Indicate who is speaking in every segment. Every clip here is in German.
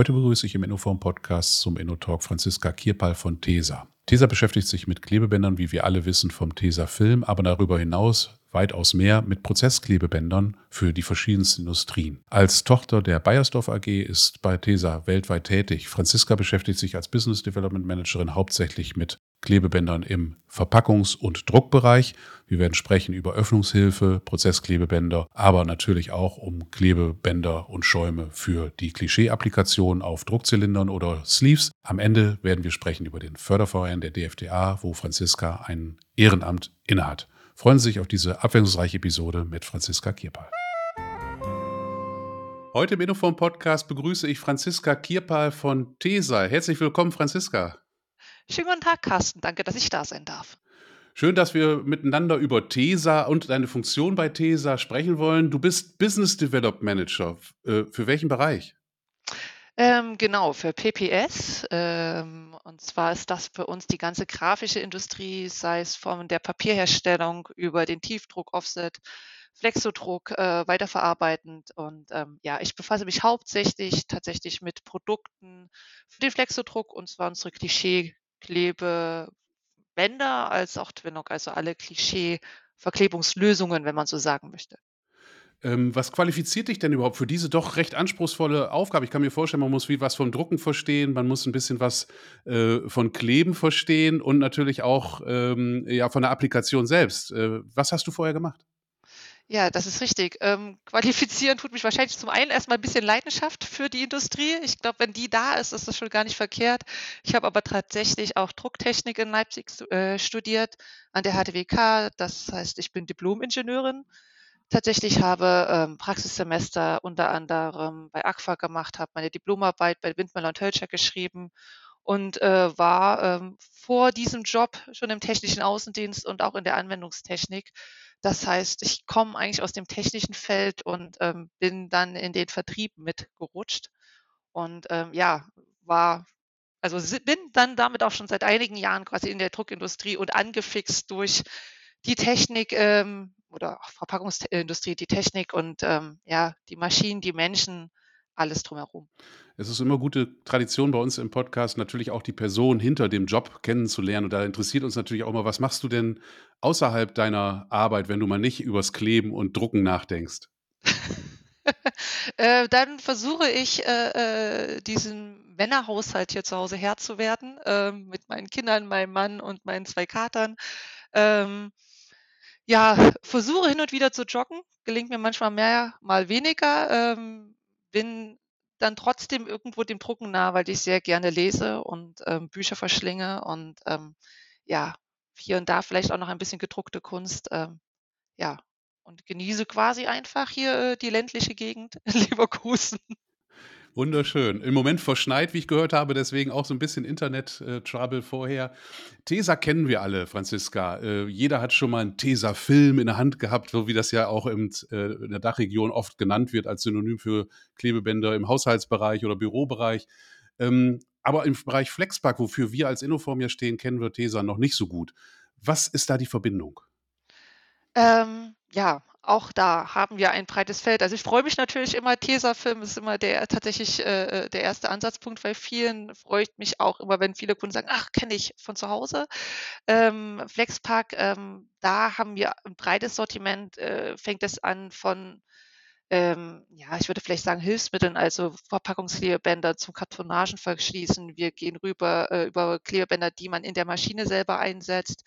Speaker 1: Heute begrüße ich im Innoform Podcast zum InnoTalk Franziska Kierpal von TESA. TESA beschäftigt sich mit Klebebändern, wie wir alle wissen, vom TESA Film, aber darüber hinaus weitaus mehr mit Prozessklebebändern für die verschiedensten Industrien. Als Tochter der Bayersdorf AG ist bei TESA weltweit tätig. Franziska beschäftigt sich als Business Development Managerin hauptsächlich mit Klebebändern im Verpackungs- und Druckbereich. Wir werden sprechen über Öffnungshilfe, Prozessklebebänder, aber natürlich auch um Klebebänder und Schäume für die Klischee-Applikation auf Druckzylindern oder Sleeves. Am Ende werden wir sprechen über den Förderverein der DFDA, wo Franziska ein Ehrenamt innehat. Freuen Sie sich auf diese abwechslungsreiche Episode mit Franziska Kierpal. Heute im Innoform Podcast begrüße ich Franziska Kierpal von TESA. Herzlich willkommen, Franziska.
Speaker 2: Schönen guten Tag, Carsten. Danke, dass ich da sein darf.
Speaker 1: Schön, dass wir miteinander über TESA und deine Funktion bei TESA sprechen wollen. Du bist Business Development Manager. Äh, für welchen Bereich?
Speaker 2: Ähm, genau, für PPS. Ähm, und zwar ist das für uns die ganze grafische Industrie, sei es von der Papierherstellung über den Tiefdruck, Offset, Flexodruck, äh, weiterverarbeitend. Und ähm, ja, ich befasse mich hauptsächlich tatsächlich mit Produkten für den Flexodruck und zwar unsere Klischee Klebebänder als auch Twinlock, also alle Klischee-Verklebungslösungen, wenn man so sagen möchte.
Speaker 1: Ähm, was qualifiziert dich denn überhaupt für diese doch recht anspruchsvolle Aufgabe? Ich kann mir vorstellen, man muss viel was vom Drucken verstehen, man muss ein bisschen was äh, von Kleben verstehen und natürlich auch ähm, ja, von der Applikation selbst. Äh, was hast du vorher gemacht?
Speaker 2: Ja, das ist richtig. Ähm, qualifizieren tut mich wahrscheinlich zum einen erstmal ein bisschen Leidenschaft für die Industrie. Ich glaube, wenn die da ist, ist das schon gar nicht verkehrt. Ich habe aber tatsächlich auch Drucktechnik in Leipzig äh, studiert an der HTWK. Das heißt, ich bin Diplom-Ingenieurin. Tatsächlich habe ähm, Praxissemester unter anderem bei AGFA gemacht, habe meine Diplomarbeit bei Windmüller und Hölscher geschrieben und äh, war ähm, vor diesem Job schon im technischen Außendienst und auch in der Anwendungstechnik das heißt, ich komme eigentlich aus dem technischen Feld und ähm, bin dann in den Vertrieb mitgerutscht und ähm, ja, war, also bin dann damit auch schon seit einigen Jahren quasi in der Druckindustrie und angefixt durch die Technik ähm, oder Verpackungsindustrie, die Technik und ähm, ja, die Maschinen, die Menschen, alles drumherum.
Speaker 1: Es ist immer gute Tradition bei uns im Podcast, natürlich auch die Person hinter dem Job kennenzulernen. Und da interessiert uns natürlich auch mal, was machst du denn außerhalb deiner Arbeit, wenn du mal nicht übers Kleben und Drucken nachdenkst?
Speaker 2: äh, dann versuche ich, äh, äh, diesen Männerhaushalt hier zu Hause Herr zu werden, äh, mit meinen Kindern, meinem Mann und meinen zwei Katern. Ähm, ja, versuche hin und wieder zu joggen, gelingt mir manchmal mehr, mal weniger. Ähm, bin dann trotzdem irgendwo dem Drucken nah, weil ich sehr gerne lese und ähm, Bücher verschlinge und ähm, ja, hier und da vielleicht auch noch ein bisschen gedruckte Kunst. Ähm, ja, und genieße quasi einfach hier äh, die ländliche Gegend Leverkusen.
Speaker 1: Wunderschön. Im Moment verschneit, wie ich gehört habe, deswegen auch so ein bisschen Internet-Trouble vorher. Tesa kennen wir alle, Franziska. Äh, jeder hat schon mal einen Tesa-Film in der Hand gehabt, so wie das ja auch äh, in der Dachregion oft genannt wird als Synonym für Klebebänder im Haushaltsbereich oder Bürobereich. Ähm, aber im Bereich Flexpack, wofür wir als Innoform ja stehen, kennen wir Tesa noch nicht so gut. Was ist da die Verbindung?
Speaker 2: Ähm, ja, auch da haben wir ein breites Feld. Also ich freue mich natürlich immer, Tesafilm ist immer der tatsächlich äh, der erste Ansatzpunkt bei vielen. Freut mich auch immer, wenn viele Kunden sagen, ach, kenne ich von zu Hause. Ähm, Flexpack, ähm, da haben wir ein breites Sortiment, äh, fängt es an von ähm, ja, ich würde vielleicht sagen Hilfsmitteln, also Verpackungsklebebänder zum Kartonagen verschließen. Wir gehen rüber äh, über Klebebänder, die man in der Maschine selber einsetzt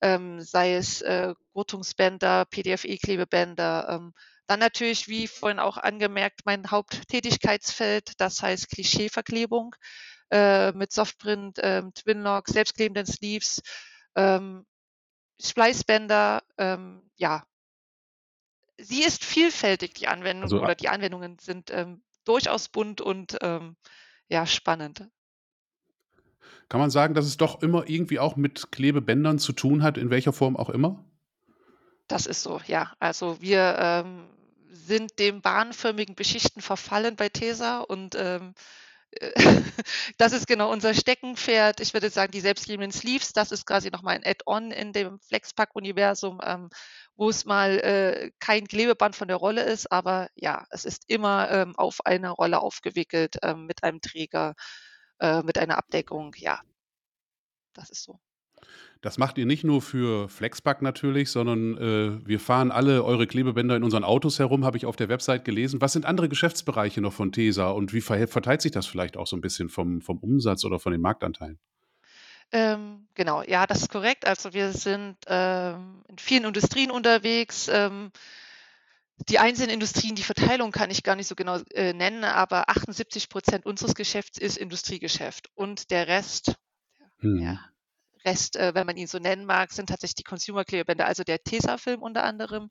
Speaker 2: ähm, sei es äh, Gurtungsbänder, PDFE-Klebebänder. Ähm, dann natürlich, wie vorhin auch angemerkt, mein Haupttätigkeitsfeld, das heißt Klischeeverklebung äh, mit Softprint, ähm, Twinlock, selbstklebenden Sleeves, ähm, Spleißbänder, ähm, ja. Sie ist vielfältig, die Anwendung, also, oder die Anwendungen sind ähm, durchaus bunt und ähm, ja, spannend.
Speaker 1: Kann man sagen, dass es doch immer irgendwie auch mit Klebebändern zu tun hat, in welcher Form auch immer?
Speaker 2: Das ist so, ja. Also wir ähm, sind dem bahnförmigen Beschichten verfallen bei Tesa und ähm, äh, das ist genau unser Steckenpferd. Ich würde sagen, die selbstklebenden Sleeves, das ist quasi noch mal ein Add-on in dem Flexpack-Universum, ähm, wo es mal äh, kein Klebeband von der Rolle ist, aber ja, es ist immer ähm, auf einer Rolle aufgewickelt ähm, mit einem Träger, äh, mit einer Abdeckung. Ja, das ist so.
Speaker 1: Das macht ihr nicht nur für Flexpack natürlich, sondern äh, wir fahren alle eure Klebebänder in unseren Autos herum, habe ich auf der Website gelesen. Was sind andere Geschäftsbereiche noch von TESA und wie verteilt sich das vielleicht auch so ein bisschen vom, vom Umsatz oder von den Marktanteilen?
Speaker 2: Ähm, genau, ja, das ist korrekt. Also wir sind ähm, in vielen Industrien unterwegs. Ähm, die einzelnen Industrien, die Verteilung kann ich gar nicht so genau äh, nennen, aber 78 Prozent unseres Geschäfts ist Industriegeschäft und der Rest, hm. ja, Rest, äh, wenn man ihn so nennen mag, sind tatsächlich die Consumer-Klebebänder, also der Tesa-Film unter anderem.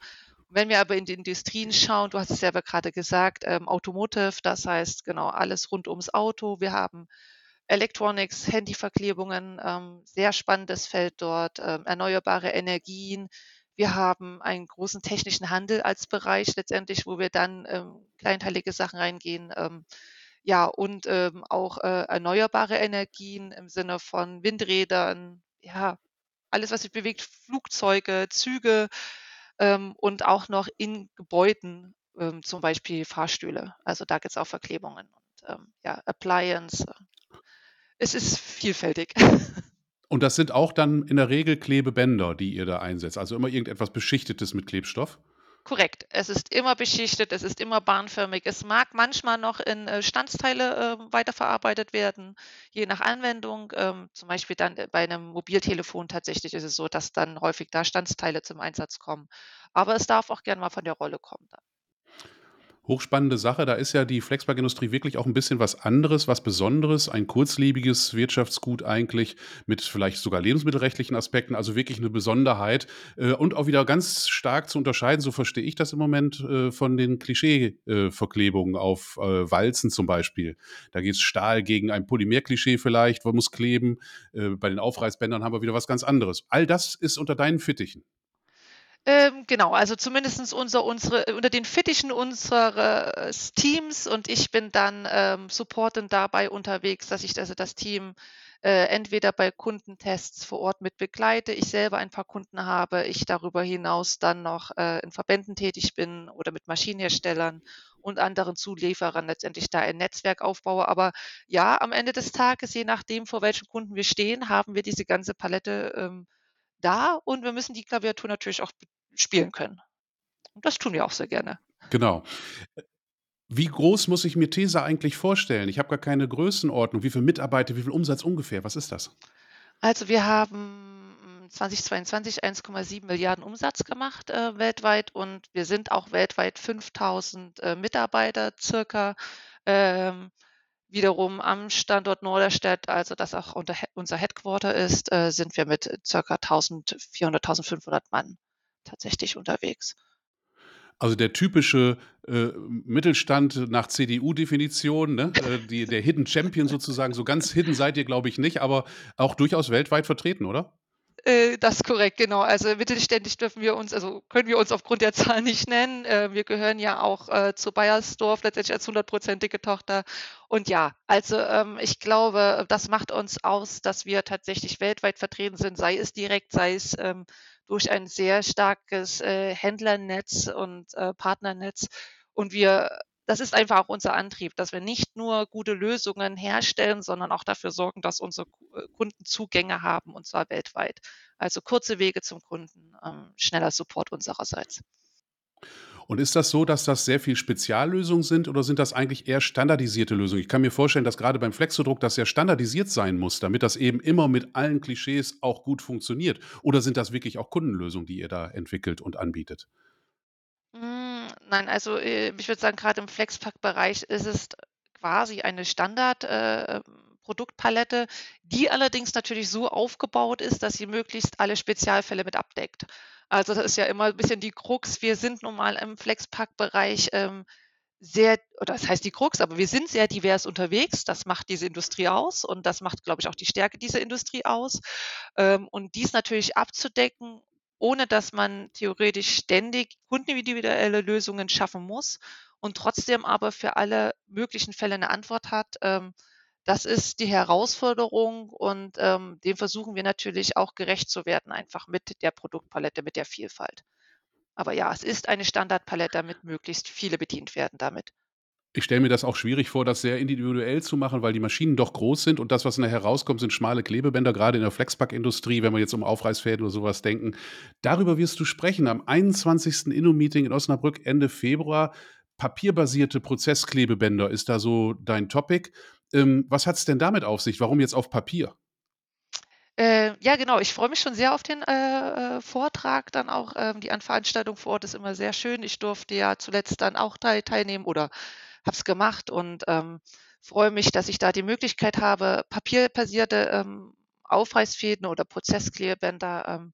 Speaker 2: Wenn wir aber in die Industrien schauen, du hast es selber gerade gesagt, ähm, Automotive, das heißt genau alles rund ums Auto. Wir haben Electronics, Handyverklebungen, ähm, sehr spannendes Feld dort, ähm, erneuerbare Energien. Wir haben einen großen technischen Handel als Bereich letztendlich, wo wir dann ähm, kleinteilige Sachen reingehen. Ähm, ja, und ähm, auch äh, erneuerbare Energien im Sinne von Windrädern, ja, alles, was sich bewegt, Flugzeuge, Züge ähm, und auch noch in Gebäuden, ähm, zum Beispiel Fahrstühle. Also da gibt es auch Verklebungen und ähm, ja, Appliance. Es ist vielfältig.
Speaker 1: Und das sind auch dann in der Regel Klebebänder, die ihr da einsetzt. Also immer irgendetwas Beschichtetes mit Klebstoff?
Speaker 2: Korrekt. Es ist immer beschichtet, es ist immer bahnförmig. Es mag manchmal noch in äh, Standsteile äh, weiterverarbeitet werden, je nach Anwendung. Ähm, zum Beispiel dann äh, bei einem Mobiltelefon tatsächlich ist es so, dass dann häufig da Standsteile zum Einsatz kommen. Aber es darf auch gern mal von der Rolle kommen dann.
Speaker 1: Hochspannende Sache. Da ist ja die Flexpack-Industrie wirklich auch ein bisschen was anderes, was Besonderes, ein kurzlebiges Wirtschaftsgut eigentlich mit vielleicht sogar lebensmittelrechtlichen Aspekten, also wirklich eine Besonderheit äh, und auch wieder ganz stark zu unterscheiden, so verstehe ich das im Moment, äh, von den Klischee-Verklebungen auf äh, Walzen zum Beispiel. Da geht es Stahl gegen ein Polymer-Klischee vielleicht, wo muss kleben. Bei den Aufreißbändern haben wir wieder was ganz anderes. All das ist unter deinen Fittichen.
Speaker 2: Ähm, genau, also zumindest unser, unsere, unter den Fittichen unseres Teams und ich bin dann ähm, supportend dabei unterwegs, dass ich also das Team äh, entweder bei Kundentests vor Ort mit begleite, ich selber ein paar Kunden habe, ich darüber hinaus dann noch äh, in Verbänden tätig bin oder mit Maschinenherstellern und anderen Zulieferern letztendlich da ein Netzwerk aufbaue. Aber ja, am Ende des Tages, je nachdem, vor welchem Kunden wir stehen, haben wir diese ganze Palette ähm, da und wir müssen die Klaviatur natürlich auch spielen können. Und das tun wir auch sehr gerne.
Speaker 1: Genau. Wie groß muss ich mir Tesa eigentlich vorstellen? Ich habe gar keine Größenordnung. Wie viele Mitarbeiter, wie viel Umsatz ungefähr? Was ist das?
Speaker 2: Also wir haben 2022 1,7 Milliarden Umsatz gemacht äh, weltweit und wir sind auch weltweit 5000 äh, Mitarbeiter circa. Ähm, Wiederum am Standort Norderstedt, also das auch unser Headquarter ist, äh, sind wir mit circa 1400, 1500 Mann tatsächlich unterwegs.
Speaker 1: Also der typische äh, Mittelstand nach CDU-Definition, ne? äh, die, der Hidden Champion sozusagen. So ganz hidden seid ihr, glaube ich, nicht, aber auch durchaus weltweit vertreten, oder?
Speaker 2: Äh, das korrekt, genau. Also mittelständisch dürfen wir uns, also können wir uns aufgrund der Zahl nicht nennen. Äh, wir gehören ja auch äh, zu Bayersdorf letztendlich als hundertprozentige Tochter. Und ja, also ähm, ich glaube, das macht uns aus, dass wir tatsächlich weltweit vertreten sind, sei es direkt, sei es ähm, durch ein sehr starkes äh, Händlernetz und äh, Partnernetz. Und wir das ist einfach auch unser Antrieb, dass wir nicht nur gute Lösungen herstellen, sondern auch dafür sorgen, dass unsere äh, Kunden Zugänge haben und zwar weltweit. Also kurze Wege zum Kunden, ähm, schneller Support unsererseits.
Speaker 1: Und ist das so, dass das sehr viel Speziallösungen sind oder sind das eigentlich eher standardisierte Lösungen? Ich kann mir vorstellen, dass gerade beim Flexodruck das ja standardisiert sein muss, damit das eben immer mit allen Klischees auch gut funktioniert. Oder sind das wirklich auch Kundenlösungen, die ihr da entwickelt und anbietet?
Speaker 2: Nein, also äh, ich würde sagen, gerade im Flexpack-Bereich ist es quasi eine Standard-Produktpalette, äh, die allerdings natürlich so aufgebaut ist, dass sie möglichst alle Spezialfälle mit abdeckt. Also das ist ja immer ein bisschen die Krux. Wir sind nun mal im Flexpack-Bereich ähm, sehr, oder das heißt die Krux, aber wir sind sehr divers unterwegs. Das macht diese Industrie aus und das macht, glaube ich, auch die Stärke dieser Industrie aus. Ähm, und dies natürlich abzudecken ohne dass man theoretisch ständig kundenindividuelle Lösungen schaffen muss und trotzdem aber für alle möglichen Fälle eine Antwort hat. Ähm, das ist die Herausforderung und ähm, dem versuchen wir natürlich auch gerecht zu werden, einfach mit der Produktpalette, mit der Vielfalt. Aber ja, es ist eine Standardpalette, damit möglichst viele bedient werden damit.
Speaker 1: Ich stelle mir das auch schwierig vor, das sehr individuell zu machen, weil die Maschinen doch groß sind und das, was nachher rauskommt, sind schmale Klebebänder, gerade in der Flexpack-Industrie, wenn wir jetzt um Aufreißfäden oder sowas denken. Darüber wirst du sprechen am 21. Inno-Meeting in Osnabrück Ende Februar. Papierbasierte Prozessklebebänder ist da so dein Topic. Ähm, was hat es denn damit auf sich? Warum jetzt auf Papier?
Speaker 2: Äh, ja, genau. Ich freue mich schon sehr auf den äh, äh, Vortrag dann auch. Ähm, die Veranstaltung vor Ort ist immer sehr schön. Ich durfte ja zuletzt dann auch teil teilnehmen oder habe es gemacht und ähm, freue mich, dass ich da die Möglichkeit habe, papierbasierte ähm, Aufreißfäden oder Prozessklebebänder ähm,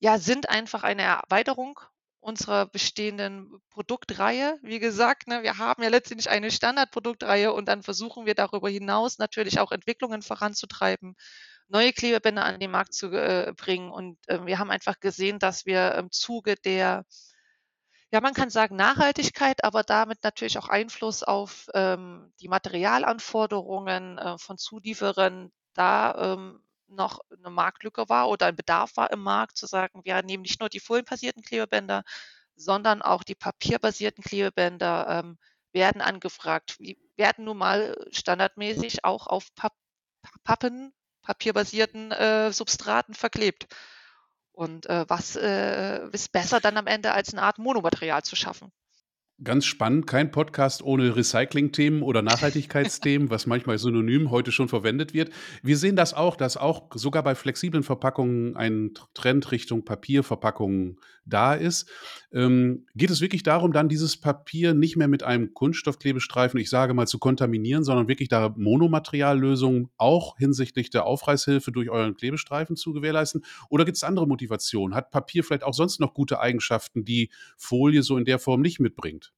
Speaker 2: ja, sind einfach eine Erweiterung unserer bestehenden Produktreihe. Wie gesagt, ne, wir haben ja letztendlich eine Standardproduktreihe und dann versuchen wir darüber hinaus natürlich auch Entwicklungen voranzutreiben, neue Klebebänder an den Markt zu äh, bringen. Und äh, wir haben einfach gesehen, dass wir im Zuge der ja, man kann sagen Nachhaltigkeit, aber damit natürlich auch Einfluss auf ähm, die Materialanforderungen äh, von Zulieferern da ähm, noch eine Marktlücke war oder ein Bedarf war im Markt, zu sagen, wir nehmen nicht nur die folienbasierten Klebebänder, sondern auch die papierbasierten Klebebänder ähm, werden angefragt. Die werden nun mal standardmäßig auch auf Pap Pappen, papierbasierten äh, Substraten verklebt. Und äh, was äh, ist besser dann am Ende als eine Art Monomaterial zu schaffen?
Speaker 1: Ganz spannend, kein Podcast ohne Recycling-Themen oder Nachhaltigkeitsthemen, was manchmal synonym heute schon verwendet wird. Wir sehen das auch, dass auch sogar bei flexiblen Verpackungen ein Trend Richtung Papierverpackungen da ist. Ähm, geht es wirklich darum, dann dieses Papier nicht mehr mit einem Kunststoffklebestreifen, ich sage mal, zu kontaminieren, sondern wirklich da Monomateriallösungen auch hinsichtlich der Aufreißhilfe durch euren Klebestreifen zu gewährleisten? Oder gibt es andere Motivationen? Hat Papier vielleicht auch sonst noch gute Eigenschaften, die Folie so in der Form nicht mitbringt?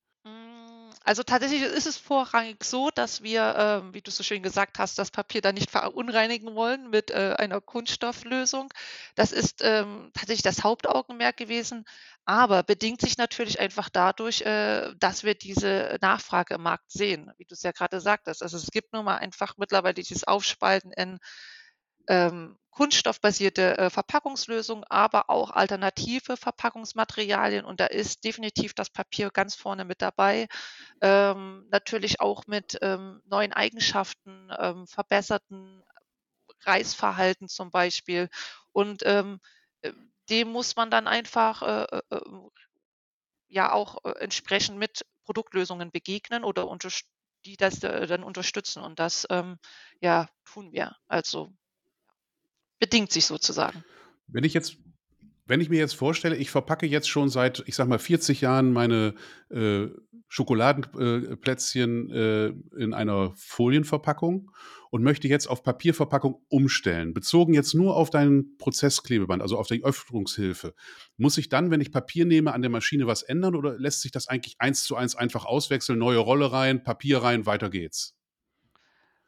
Speaker 2: Also tatsächlich ist es vorrangig so, dass wir, ähm, wie du so schön gesagt hast, das Papier dann nicht verunreinigen wollen mit äh, einer Kunststofflösung. Das ist ähm, tatsächlich das Hauptaugenmerk gewesen, aber bedingt sich natürlich einfach dadurch, äh, dass wir diese Nachfrage im Markt sehen, wie du es ja gerade sagtest. Also es gibt nun mal einfach mittlerweile dieses Aufspalten in ähm, kunststoffbasierte äh, Verpackungslösungen, aber auch alternative Verpackungsmaterialien. Und da ist definitiv das Papier ganz vorne mit dabei. Ähm, natürlich auch mit ähm, neuen Eigenschaften, ähm, verbesserten Reißverhalten zum Beispiel. Und ähm, äh, dem muss man dann einfach äh, äh, äh, ja auch äh, entsprechend mit Produktlösungen begegnen oder die das dann unterstützen. Und das ähm, ja tun wir. Also bedingt sich sozusagen.
Speaker 1: Wenn ich jetzt wenn ich mir jetzt vorstelle, ich verpacke jetzt schon seit, ich sag mal, 40 Jahren meine äh, Schokoladenplätzchen äh, in einer Folienverpackung und möchte jetzt auf Papierverpackung umstellen, bezogen jetzt nur auf dein Prozessklebeband, also auf die Öffnungshilfe. Muss ich dann, wenn ich Papier nehme, an der Maschine was ändern oder lässt sich das eigentlich eins zu eins einfach auswechseln, neue Rolle rein, Papier rein, weiter geht's?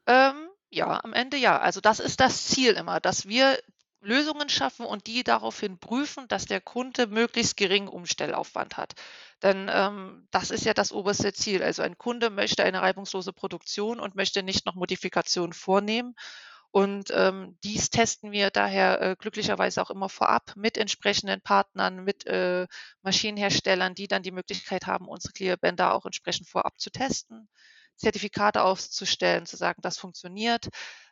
Speaker 2: Ähm, ja, am Ende ja. Also das ist das Ziel immer, dass wir Lösungen schaffen und die daraufhin prüfen, dass der Kunde möglichst geringen Umstellaufwand hat. Denn ähm, das ist ja das oberste Ziel. Also ein Kunde möchte eine reibungslose Produktion und möchte nicht noch Modifikationen vornehmen. Und ähm, dies testen wir daher äh, glücklicherweise auch immer vorab mit entsprechenden Partnern, mit äh, Maschinenherstellern, die dann die Möglichkeit haben, unsere Clearbänder auch entsprechend vorab zu testen. Zertifikate auszustellen, zu sagen, das funktioniert.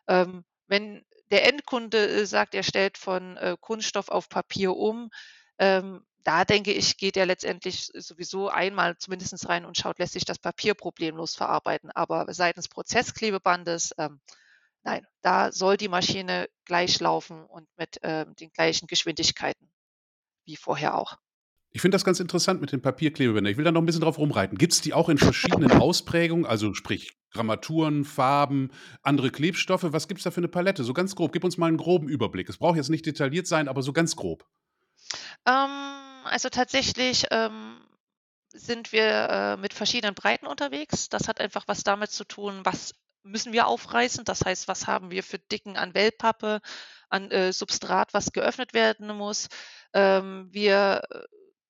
Speaker 2: Ähm, wenn der Endkunde äh, sagt, er stellt von äh, Kunststoff auf Papier um, ähm, da denke ich, geht er letztendlich sowieso einmal zumindest rein und schaut, lässt sich das Papier problemlos verarbeiten. Aber seitens Prozessklebebandes, ähm, nein, da soll die Maschine gleich laufen und mit ähm, den gleichen Geschwindigkeiten wie vorher auch.
Speaker 1: Ich finde das ganz interessant mit den Papierklebebändern. Ich will da noch ein bisschen drauf rumreiten. Gibt es die auch in verschiedenen Ausprägungen, also sprich Grammaturen, Farben, andere Klebstoffe? Was gibt es da für eine Palette? So ganz grob. Gib uns mal einen groben Überblick. Es braucht jetzt nicht detailliert sein, aber so ganz grob.
Speaker 2: Ähm, also tatsächlich ähm, sind wir äh, mit verschiedenen Breiten unterwegs. Das hat einfach was damit zu tun, was müssen wir aufreißen. Das heißt, was haben wir für Dicken an Wellpappe, an äh, Substrat, was geöffnet werden muss. Ähm, wir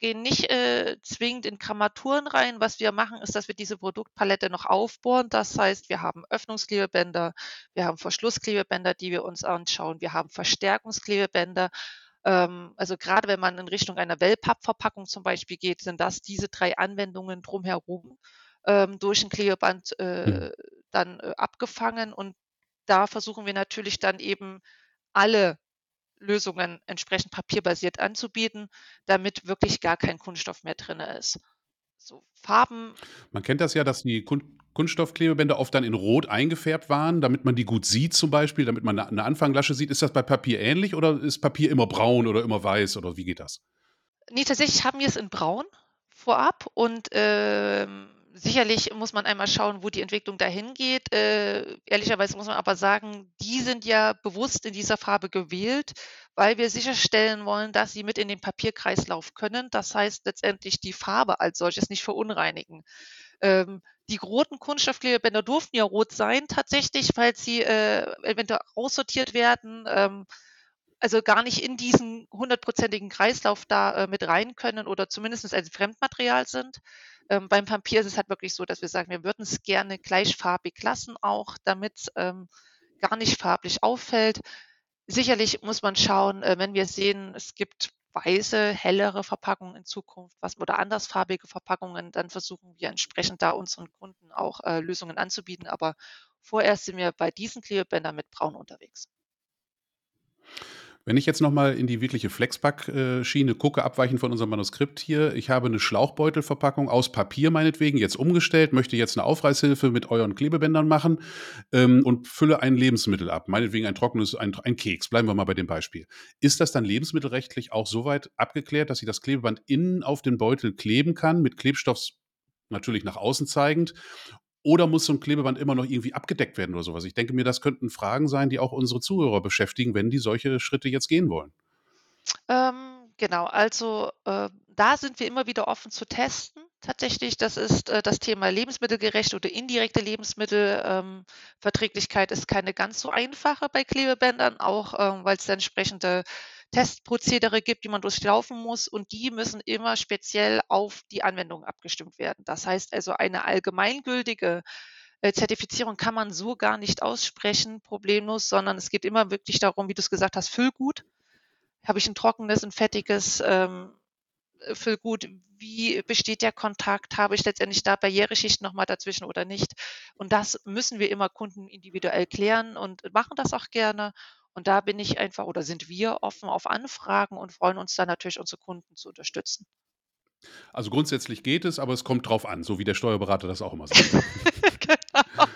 Speaker 2: gehen nicht äh, zwingend in Grammaturen rein. Was wir machen, ist, dass wir diese Produktpalette noch aufbohren. Das heißt, wir haben Öffnungsklebebänder, wir haben Verschlussklebebänder, die wir uns anschauen, wir haben Verstärkungsklebebänder. Ähm, also gerade wenn man in Richtung einer Wellpappverpackung zum Beispiel geht, sind das diese drei Anwendungen drumherum ähm, durch ein Klebeband äh, mhm. dann äh, abgefangen. Und da versuchen wir natürlich dann eben alle Lösungen entsprechend papierbasiert anzubieten, damit wirklich gar kein Kunststoff mehr drin ist. So Farben.
Speaker 1: Man kennt das ja, dass die Kun Kunststoffklebebänder oft dann in Rot eingefärbt waren, damit man die gut sieht zum Beispiel, damit man eine Anfanglasche sieht. Ist das bei Papier ähnlich oder ist Papier immer braun oder immer weiß oder wie geht das?
Speaker 2: Nee, tatsächlich haben wir es in braun vorab und ähm, sicherlich muss man einmal schauen, wo die Entwicklung dahin geht. Äh, ehrlicherweise muss man aber sagen, die sind ja bewusst in dieser Farbe gewählt, weil wir sicherstellen wollen, dass sie mit in den Papierkreislauf können. Das heißt letztendlich die Farbe als solches nicht verunreinigen. Ähm, die roten Kunststoffklebebänder durften ja rot sein tatsächlich, weil sie äh, eventuell aussortiert werden. Ähm, also gar nicht in diesen hundertprozentigen Kreislauf da äh, mit rein können oder zumindest ein Fremdmaterial sind. Ähm, beim Papier ist es halt wirklich so, dass wir sagen, wir würden es gerne gleichfarbig lassen, auch damit ähm, gar nicht farblich auffällt. Sicherlich muss man schauen, äh, wenn wir sehen, es gibt weiße, hellere Verpackungen in Zukunft was, oder andersfarbige Verpackungen, dann versuchen wir entsprechend da unseren Kunden auch äh, Lösungen anzubieten. Aber vorerst sind wir bei diesen Klebebändern mit Braun unterwegs.
Speaker 1: Wenn ich jetzt nochmal in die wirkliche Flexpack-Schiene gucke, abweichend von unserem Manuskript hier, ich habe eine Schlauchbeutelverpackung aus Papier meinetwegen jetzt umgestellt, möchte jetzt eine Aufreißhilfe mit euren Klebebändern machen ähm, und fülle ein Lebensmittel ab, meinetwegen ein trockenes, ein, ein Keks, bleiben wir mal bei dem Beispiel. Ist das dann lebensmittelrechtlich auch soweit abgeklärt, dass ich das Klebeband innen auf den Beutel kleben kann, mit Klebstoff natürlich nach außen zeigend oder muss so ein Klebeband immer noch irgendwie abgedeckt werden oder sowas? Ich denke mir, das könnten Fragen sein, die auch unsere Zuhörer beschäftigen, wenn die solche Schritte jetzt gehen wollen.
Speaker 2: Ähm, genau, also äh, da sind wir immer wieder offen zu testen. Tatsächlich, das ist äh, das Thema lebensmittelgerechte oder indirekte Lebensmittelverträglichkeit ähm, ist keine ganz so einfache bei Klebebändern, auch ähm, weil es da entsprechende Testprozedere gibt, die man durchlaufen muss und die müssen immer speziell auf die Anwendung abgestimmt werden. Das heißt also, eine allgemeingültige äh, Zertifizierung kann man so gar nicht aussprechen, problemlos, sondern es geht immer wirklich darum, wie du es gesagt hast, Füllgut. Habe ich ein trockenes, ein fettiges ähm, Füllgut? Wie besteht der Kontakt? Habe ich letztendlich da Barriereschichten nochmal dazwischen oder nicht? Und das müssen wir immer Kunden individuell klären und machen das auch gerne. Und da bin ich einfach oder sind wir offen auf Anfragen und freuen uns dann natürlich, unsere Kunden zu unterstützen.
Speaker 1: Also grundsätzlich geht es, aber es kommt drauf an, so wie der Steuerberater das auch immer sagt.
Speaker 2: genau.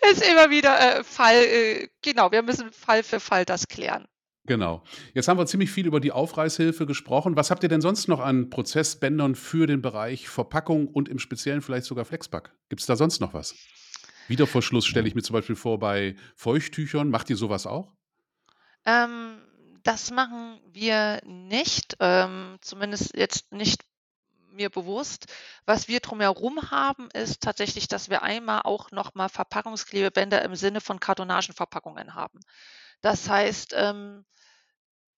Speaker 2: Es ist immer wieder äh, Fall, äh, genau, wir müssen Fall für Fall das klären.
Speaker 1: Genau. Jetzt haben wir ziemlich viel über die Aufreißhilfe gesprochen. Was habt ihr denn sonst noch an Prozessbändern für den Bereich Verpackung und im Speziellen vielleicht sogar Flexpack? Gibt es da sonst noch was? Wiederverschluss stelle ich mir zum Beispiel vor bei Feuchttüchern. Macht ihr sowas auch?
Speaker 2: Ähm, das machen wir nicht, ähm, zumindest jetzt nicht mir bewusst. Was wir drumherum haben, ist tatsächlich, dass wir einmal auch nochmal Verpackungsklebebänder im Sinne von Kartonagenverpackungen haben. Das heißt, ähm,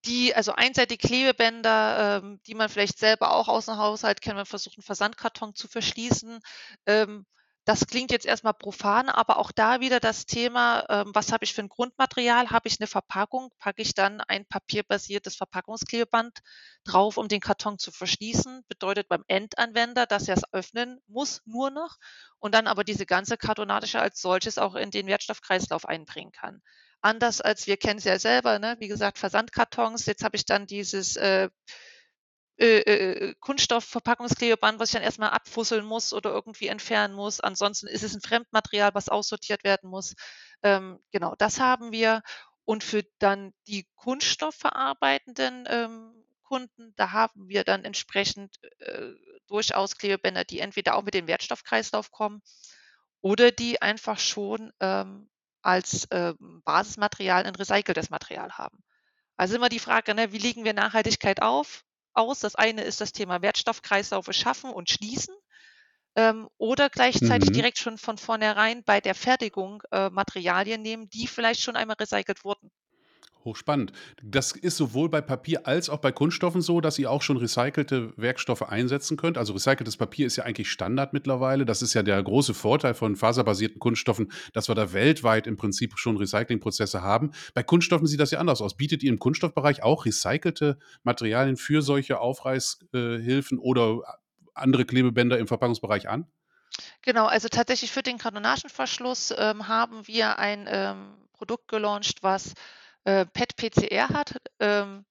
Speaker 2: die, also einseitige Klebebänder, ähm, die man vielleicht selber auch aus dem Haushalt kennt, man versucht, einen Versandkarton zu verschließen. Ähm, das klingt jetzt erstmal profan, aber auch da wieder das Thema, ähm, was habe ich für ein Grundmaterial? Habe ich eine Verpackung? Packe ich dann ein papierbasiertes Verpackungsklebeband drauf, um den Karton zu verschließen? Bedeutet beim Endanwender, dass er es öffnen muss, nur noch und dann aber diese ganze Kartonage als solches auch in den Wertstoffkreislauf einbringen kann. Anders als wir kennen es ja selber, ne? wie gesagt, Versandkartons. Jetzt habe ich dann dieses äh, äh, äh, Kunststoffverpackungsklebeband, was ich dann erstmal abfusseln muss oder irgendwie entfernen muss. Ansonsten ist es ein Fremdmaterial, was aussortiert werden muss. Ähm, genau, das haben wir. Und für dann die kunststoffverarbeitenden ähm, Kunden, da haben wir dann entsprechend äh, durchaus Klebebänder, die entweder auch mit dem Wertstoffkreislauf kommen oder die einfach schon ähm, als ähm, Basismaterial ein recyceltes Material haben. Also immer die Frage, ne, wie legen wir Nachhaltigkeit auf? Aus. Das eine ist das Thema Wertstoffkreislaufe schaffen und schließen ähm, oder gleichzeitig mhm. direkt schon von vornherein bei der Fertigung äh, Materialien nehmen, die vielleicht schon einmal recycelt wurden.
Speaker 1: Hochspannend. Das ist sowohl bei Papier als auch bei Kunststoffen so, dass ihr auch schon recycelte Werkstoffe einsetzen könnt. Also recyceltes Papier ist ja eigentlich Standard mittlerweile. Das ist ja der große Vorteil von faserbasierten Kunststoffen, dass wir da weltweit im Prinzip schon Recyclingprozesse haben. Bei Kunststoffen sieht das ja anders aus. Bietet ihr im Kunststoffbereich auch recycelte Materialien für solche Aufreißhilfen oder andere Klebebänder im Verpackungsbereich an?
Speaker 2: Genau, also tatsächlich für den Kartonagenverschluss ähm, haben wir ein ähm, Produkt gelauncht, was äh, PET-PCR hat. Ähm,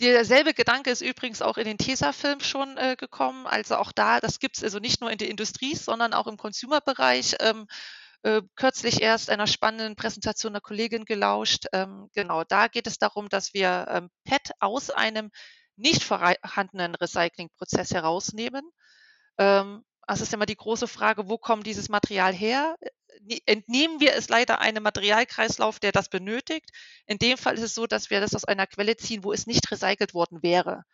Speaker 2: derselbe Gedanke ist übrigens auch in den Tesafilm schon äh, gekommen. Also auch da, das gibt es also nicht nur in der Industrie, sondern auch im Consumer-Bereich. Ähm, äh, kürzlich erst einer spannenden Präsentation einer Kollegin gelauscht. Ähm, genau, da geht es darum, dass wir ähm, PET aus einem nicht vorhandenen Recyclingprozess herausnehmen. Ähm, das ist immer die große Frage, wo kommt dieses Material her? entnehmen wir es leider einem Materialkreislauf, der das benötigt. In dem Fall ist es so, dass wir das aus einer Quelle ziehen, wo es nicht recycelt worden wäre.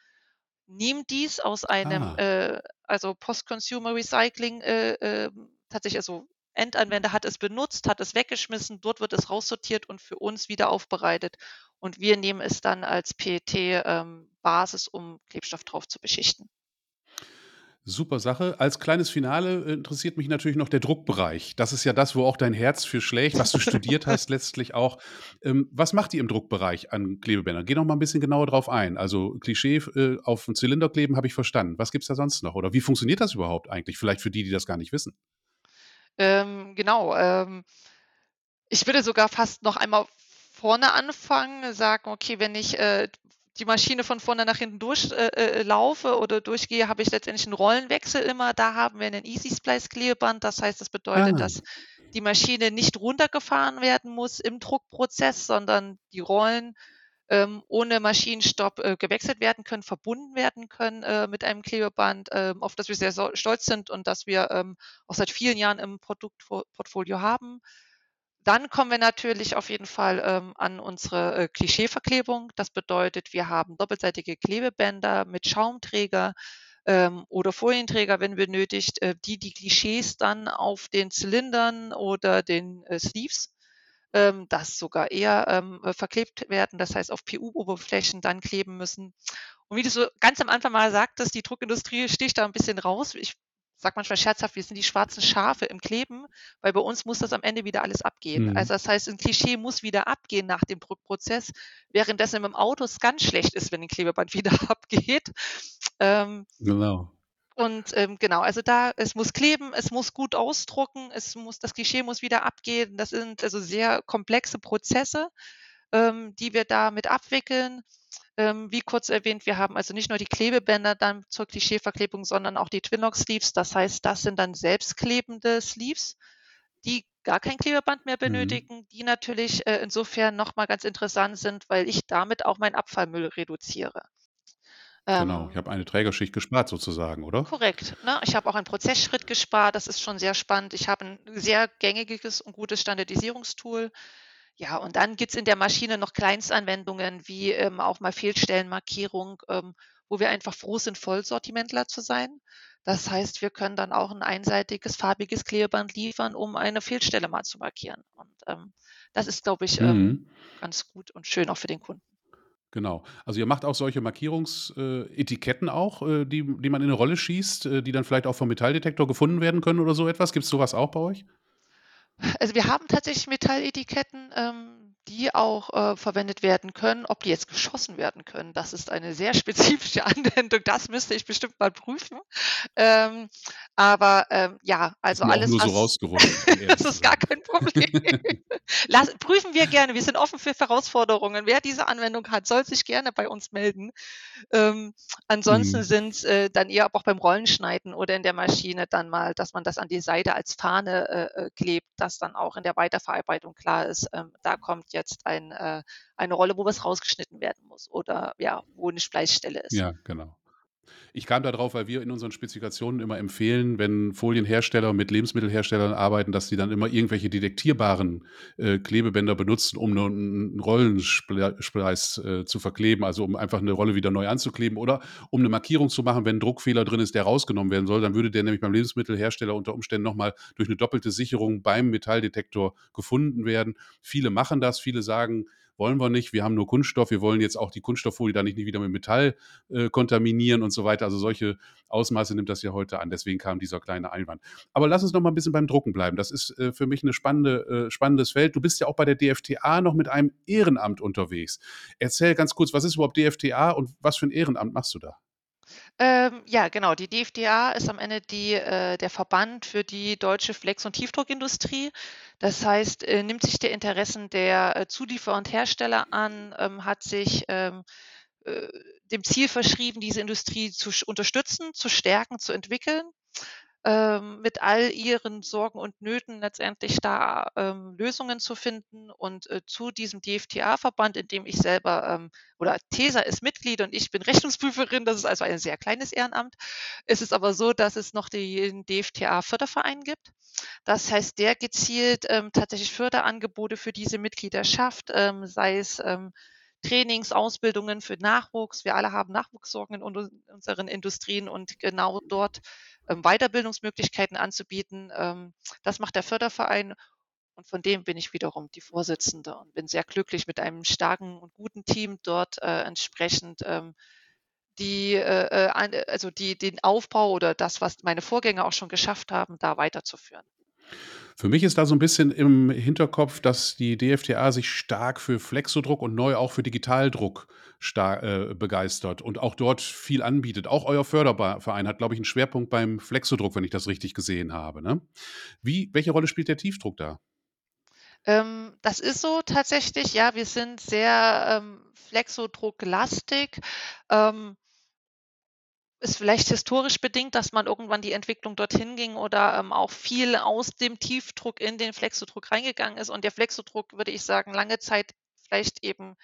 Speaker 2: Nehmen dies aus einem, ah. äh, also Post-Consumer Recycling, äh, äh, tatsächlich, also Endanwender hat es benutzt, hat es weggeschmissen, dort wird es raussortiert und für uns wieder aufbereitet. Und wir nehmen es dann als PET-Basis, ähm, um Klebstoff drauf zu beschichten.
Speaker 1: Super Sache. Als kleines Finale äh, interessiert mich natürlich noch der Druckbereich. Das ist ja das, wo auch dein Herz für schlägt, was du studiert hast letztlich auch. Ähm, was macht ihr im Druckbereich an Klebebändern? Geh noch mal ein bisschen genauer drauf ein. Also Klischee äh, auf einen Zylinder kleben habe ich verstanden. Was gibt es da sonst noch? Oder wie funktioniert das überhaupt eigentlich? Vielleicht für die, die das gar nicht wissen.
Speaker 2: Ähm, genau. Ähm, ich würde sogar fast noch einmal vorne anfangen, sagen, okay, wenn ich äh, die Maschine von vorne nach hinten durchlaufe äh, äh oder durchgehe, habe ich letztendlich einen Rollenwechsel immer. Da haben wir einen Easy Splice Klebeband. Das heißt, das bedeutet, ah. dass die Maschine nicht runtergefahren werden muss im Druckprozess, sondern die Rollen ähm, ohne Maschinenstopp äh, gewechselt werden können, verbunden werden können äh, mit einem Klebeband, äh, auf das wir sehr so stolz sind und das wir ähm, auch seit vielen Jahren im Produktportfolio haben. Dann kommen wir natürlich auf jeden Fall ähm, an unsere äh, Klischeeverklebung. Das bedeutet, wir haben doppelseitige Klebebänder mit Schaumträger ähm, oder Folienträger, wenn benötigt, äh, die die Klischees dann auf den Zylindern oder den äh, Sleeves ähm, das sogar eher ähm, verklebt werden, das heißt auf PU-Oberflächen dann kleben müssen. Und wie du so ganz am Anfang mal sagtest, die Druckindustrie sticht da ein bisschen raus. Ich sag manchmal scherzhaft, wir sind die schwarzen Schafe im Kleben, weil bei uns muss das am Ende wieder alles abgehen. Mhm. Also das heißt, ein Klischee muss wieder abgehen nach dem Druckprozess, währenddessen im Auto es ganz schlecht ist, wenn ein Klebeband wieder abgeht. Ähm, genau. Und ähm, genau, also da, es muss kleben, es muss gut ausdrucken, es muss, das Klischee muss wieder abgehen. Das sind also sehr komplexe Prozesse, ähm, die wir da mit abwickeln. Ähm, wie kurz erwähnt, wir haben also nicht nur die Klebebänder dann zur Klischeeverklebung, sondern auch die Twinlock-Sleeves. Das heißt, das sind dann selbstklebende Sleeves, die gar kein Klebeband mehr mhm. benötigen, mhm. die natürlich äh, insofern nochmal ganz interessant sind, weil ich damit auch meinen Abfallmüll reduziere.
Speaker 1: Genau, ähm, ich habe eine Trägerschicht gespart sozusagen, oder?
Speaker 2: Korrekt. Ne? Ich habe auch einen Prozessschritt gespart, das ist schon sehr spannend. Ich habe ein sehr gängiges und gutes Standardisierungstool. Ja, und dann gibt's in der Maschine noch Kleinstanwendungen wie ähm, auch mal Fehlstellenmarkierung, ähm, wo wir einfach froh sind, Vollsortimentler zu sein. Das heißt, wir können dann auch ein einseitiges farbiges Klebeband liefern, um eine Fehlstelle mal zu markieren. Und ähm, das ist, glaube ich, ähm, mhm. ganz gut und schön auch für den Kunden.
Speaker 1: Genau. Also ihr macht auch solche Markierungsetiketten auch, äh, die, die man in eine Rolle schießt, äh, die dann vielleicht auch vom Metalldetektor gefunden werden können oder so etwas. Gibt es sowas auch bei euch?
Speaker 2: Also wir haben tatsächlich Metalletiketten, ähm, die auch äh, verwendet werden können. Ob die jetzt geschossen werden können, das ist eine sehr spezifische Anwendung. Das müsste ich bestimmt mal prüfen. Ähm, aber ähm, ja, also
Speaker 1: Ist
Speaker 2: alles.
Speaker 1: Nur so rausgerutscht.
Speaker 2: das ist gar kein Problem. Lass, prüfen wir gerne. Wir sind offen für Herausforderungen. Wer diese Anwendung hat, soll sich gerne bei uns melden. Ähm, ansonsten hm. sind äh, dann eher auch beim Rollenschneiden oder in der Maschine dann mal, dass man das an die Seite als Fahne äh, äh klebt, dass dann auch in der Weiterverarbeitung klar ist, ähm, da kommt jetzt ein, äh, eine Rolle, wo was rausgeschnitten werden muss oder ja, wo eine Spleißstelle ist.
Speaker 1: Ja, genau. Ich kam da drauf, weil wir in unseren Spezifikationen immer empfehlen, wenn Folienhersteller mit Lebensmittelherstellern arbeiten, dass sie dann immer irgendwelche detektierbaren äh, Klebebänder benutzen, um einen Rollenspleiß äh, zu verkleben, also um einfach eine Rolle wieder neu anzukleben oder um eine Markierung zu machen, wenn ein Druckfehler drin ist, der rausgenommen werden soll, dann würde der nämlich beim Lebensmittelhersteller unter Umständen nochmal durch eine doppelte Sicherung beim Metalldetektor gefunden werden. Viele machen das, viele sagen, wollen wir nicht, wir haben nur Kunststoff, wir wollen jetzt auch die Kunststofffolie da nicht wieder mit Metall äh, kontaminieren und so weiter. Also solche Ausmaße nimmt das ja heute an. Deswegen kam dieser kleine Einwand. Aber lass uns noch mal ein bisschen beim Drucken bleiben. Das ist äh, für mich ein spannende, äh, spannendes Feld. Du bist ja auch bei der DFTA noch mit einem Ehrenamt unterwegs. Erzähl ganz kurz, was ist überhaupt DFTA und was für ein Ehrenamt machst du da?
Speaker 2: Ähm, ja, genau. Die DFDA ist am Ende die, äh, der Verband für die deutsche Flex- und Tiefdruckindustrie. Das heißt, äh, nimmt sich der Interessen der äh, Zulieferer und Hersteller an, ähm, hat sich ähm, äh, dem Ziel verschrieben, diese Industrie zu unterstützen, zu stärken, zu entwickeln ähm, mit all ihren Sorgen und Nöten letztendlich da ähm, Lösungen zu finden. Und äh, zu diesem DFTA-Verband, in dem ich selber ähm, oder TESA ist Mitglied und ich bin Rechnungsprüferin, das ist also ein sehr kleines Ehrenamt, ist es aber so, dass es noch den DFTA-Förderverein gibt. Das heißt, der gezielt ähm, tatsächlich Förderangebote für diese Mitglieder schafft, ähm, sei es Trainings, Ausbildungen für Nachwuchs. Wir alle haben Nachwuchssorgen in unseren Industrien und genau dort Weiterbildungsmöglichkeiten anzubieten. Ähm, das macht der Förderverein und von dem bin ich wiederum die Vorsitzende und bin sehr glücklich mit einem starken und guten Team dort äh, entsprechend ähm, die, äh, äh also die, den Aufbau oder das, was meine Vorgänger auch schon geschafft haben, da weiterzuführen.
Speaker 1: Für mich ist da so ein bisschen im Hinterkopf, dass die DFTA sich stark für Flexodruck und neu auch für Digitaldruck star äh, begeistert und auch dort viel anbietet. Auch euer Förderverein hat, glaube ich, einen Schwerpunkt beim Flexodruck, wenn ich das richtig gesehen habe, ne? Wie welche Rolle spielt der Tiefdruck da?
Speaker 2: Ähm, das ist so tatsächlich, ja, wir sind sehr, ähm, Flexodrucklastig. Ähm ist vielleicht historisch bedingt, dass man irgendwann die Entwicklung dorthin ging oder ähm, auch viel aus dem Tiefdruck in den Flexodruck reingegangen ist und der Flexodruck, würde ich sagen, lange Zeit vielleicht eben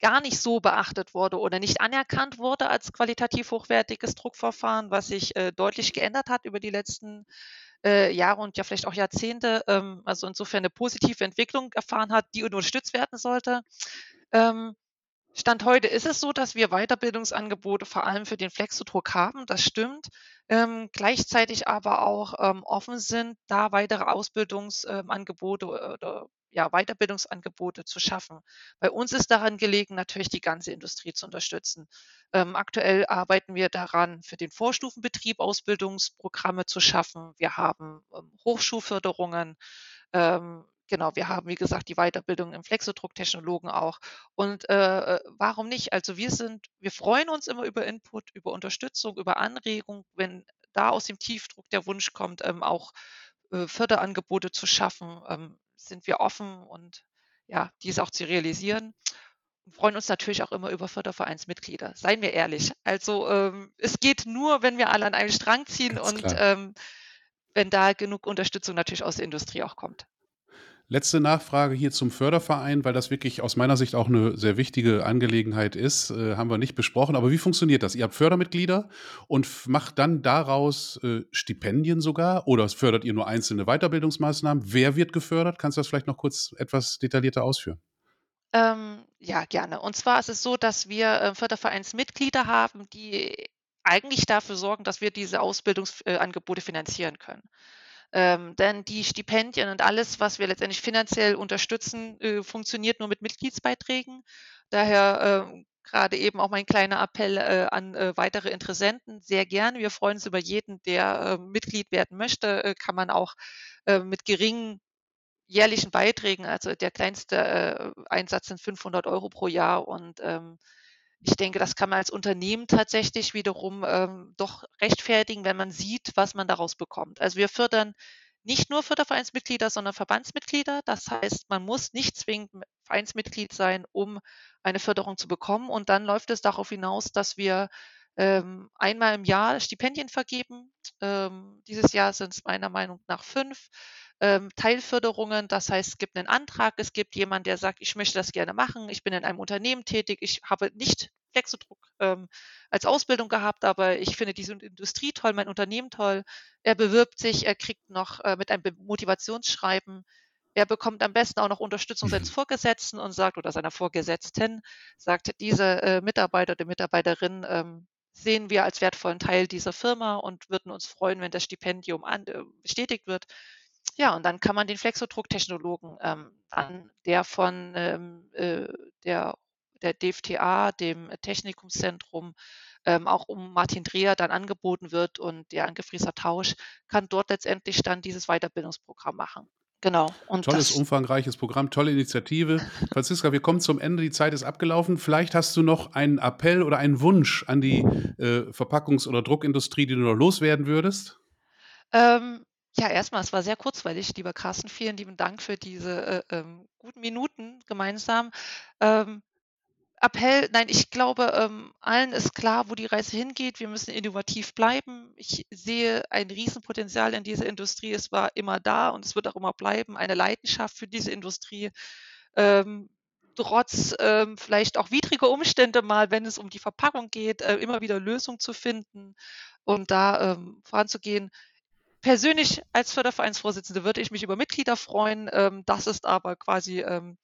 Speaker 2: gar nicht so beachtet wurde oder nicht anerkannt wurde als qualitativ hochwertiges Druckverfahren, was sich äh, deutlich geändert hat über die letzten äh, Jahre und ja vielleicht auch Jahrzehnte. Ähm, also insofern eine positive Entwicklung erfahren hat, die unterstützt werden sollte. Ähm, Stand heute ist es so, dass wir Weiterbildungsangebote vor allem für den Flexodruck haben, das stimmt. Ähm, gleichzeitig aber auch ähm, offen sind, da weitere Ausbildungsangebote ähm, oder ja, Weiterbildungsangebote zu schaffen. Bei uns ist daran gelegen, natürlich die ganze Industrie zu unterstützen. Ähm, aktuell arbeiten wir daran, für den Vorstufenbetrieb Ausbildungsprogramme zu schaffen. Wir haben ähm, Hochschulförderungen. Ähm, Genau, wir haben, wie gesagt, die Weiterbildung im Flexodrucktechnologen auch. Und äh, äh, warum nicht? Also wir sind, wir freuen uns immer über Input, über Unterstützung, über Anregung, wenn da aus dem Tiefdruck der Wunsch kommt, ähm, auch äh, Förderangebote zu schaffen, ähm, sind wir offen und ja, dies auch zu realisieren. Und freuen uns natürlich auch immer über Fördervereinsmitglieder. Seien wir ehrlich. Also ähm, es geht nur, wenn wir alle an einen Strang ziehen Ganz und ähm, wenn da genug Unterstützung natürlich aus der Industrie auch kommt.
Speaker 1: Letzte Nachfrage hier zum Förderverein, weil das wirklich aus meiner Sicht auch eine sehr wichtige Angelegenheit ist, äh, haben wir nicht besprochen. Aber wie funktioniert das? Ihr habt Fördermitglieder und macht dann daraus äh, Stipendien sogar oder fördert ihr nur einzelne Weiterbildungsmaßnahmen? Wer wird gefördert? Kannst du das vielleicht noch kurz etwas detaillierter ausführen?
Speaker 2: Ähm, ja, gerne. Und zwar ist es so, dass wir äh, Fördervereinsmitglieder haben, die eigentlich dafür sorgen, dass wir diese Ausbildungsangebote finanzieren können. Ähm, denn die Stipendien und alles, was wir letztendlich finanziell unterstützen, äh, funktioniert nur mit Mitgliedsbeiträgen. Daher äh, gerade eben auch mein kleiner Appell äh, an äh, weitere Interessenten. Sehr gern. Wir freuen uns über jeden, der äh, Mitglied werden möchte. Äh, kann man auch mit geringen jährlichen Beiträgen, also der kleinste Einsatz sind 500 Euro pro Jahr und ähm, ich denke, das kann man als Unternehmen tatsächlich wiederum ähm, doch rechtfertigen, wenn man sieht, was man daraus bekommt. Also wir fördern nicht nur Fördervereinsmitglieder, sondern Verbandsmitglieder. Das heißt, man muss nicht zwingend Vereinsmitglied sein, um eine Förderung zu bekommen. Und dann läuft es darauf hinaus, dass wir ähm, einmal im Jahr Stipendien vergeben. Ähm, dieses Jahr sind es meiner Meinung nach fünf ähm, Teilförderungen. Das heißt, es gibt einen Antrag, es gibt jemand, der sagt, ich möchte das gerne machen, ich bin in einem Unternehmen tätig, ich habe nicht Flexodruck ähm, als Ausbildung gehabt, aber ich finde diese Industrie toll, mein Unternehmen toll. Er bewirbt sich, er kriegt noch äh, mit einem Motivationsschreiben er bekommt am besten auch noch Unterstützung seines mhm. Vorgesetzten und sagt, oder seiner Vorgesetzten, sagt, diese äh, Mitarbeiter oder Mitarbeiterin ähm, sehen wir als wertvollen Teil dieser Firma und würden uns freuen, wenn das Stipendium an, äh, bestätigt wird. Ja, und dann kann man den Flexodrucktechnologen ähm, an, der von ähm, äh, der der DFTA, dem Technikumszentrum, ähm, auch um Martin Dreher dann angeboten wird und der Angefrieser Tausch kann dort letztendlich dann dieses Weiterbildungsprogramm machen. Genau. Und
Speaker 1: Tolles, umfangreiches Programm, tolle Initiative. Franziska, wir kommen zum Ende, die Zeit ist abgelaufen. Vielleicht hast du noch einen Appell oder einen Wunsch an die äh, Verpackungs- oder Druckindustrie, die du noch loswerden würdest?
Speaker 2: Ähm, ja, erstmal, es war sehr kurzweilig, lieber Carsten. Vielen lieben Dank für diese, äh, ähm, guten Minuten gemeinsam. Ähm, Appell, nein, ich glaube, ähm, allen ist klar, wo die Reise hingeht. Wir müssen innovativ bleiben. Ich sehe ein Riesenpotenzial in dieser Industrie. Es war immer da und es wird auch immer bleiben. Eine Leidenschaft für diese Industrie. Ähm, trotz ähm, vielleicht auch widriger Umstände mal, wenn es um die Verpackung geht, äh, immer wieder Lösungen zu finden und da ähm, voranzugehen. Persönlich als Fördervereinsvorsitzende würde ich mich über Mitglieder freuen. Ähm, das ist aber quasi ähm,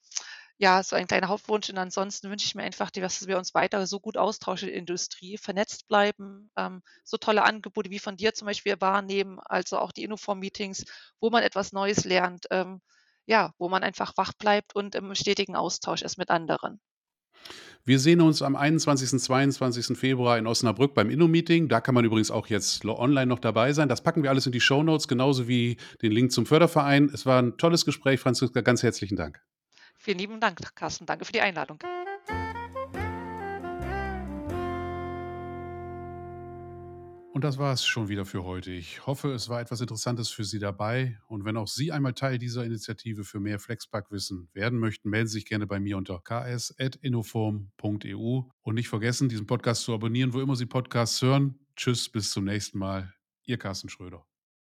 Speaker 2: ja, so ein kleiner Hauptwunsch. Und ansonsten wünsche ich mir einfach, dass wir uns weiter so gut austauschen in der Industrie, vernetzt bleiben, ähm, so tolle Angebote wie von dir zum Beispiel wahrnehmen, also auch die Innoform-Meetings, wo man etwas Neues lernt, ähm, ja, wo man einfach wach bleibt und im stetigen Austausch ist mit anderen.
Speaker 1: Wir sehen uns am 21. 22. Februar in Osnabrück beim Inno-Meeting. Da kann man übrigens auch jetzt online noch dabei sein. Das packen wir alles in die Show Notes, genauso wie den Link zum Förderverein. Es war ein tolles Gespräch, Franziska. Ganz herzlichen Dank.
Speaker 2: Vielen lieben Dank, Carsten. Danke für die Einladung.
Speaker 1: Das war es schon wieder für heute. Ich hoffe, es war etwas Interessantes für Sie dabei. Und wenn auch Sie einmal Teil dieser Initiative für mehr Flexpack-Wissen werden möchten, melden Sie sich gerne bei mir unter ks.innoform.eu. Und nicht vergessen, diesen Podcast zu abonnieren, wo immer Sie Podcasts hören. Tschüss, bis zum nächsten Mal. Ihr Carsten Schröder.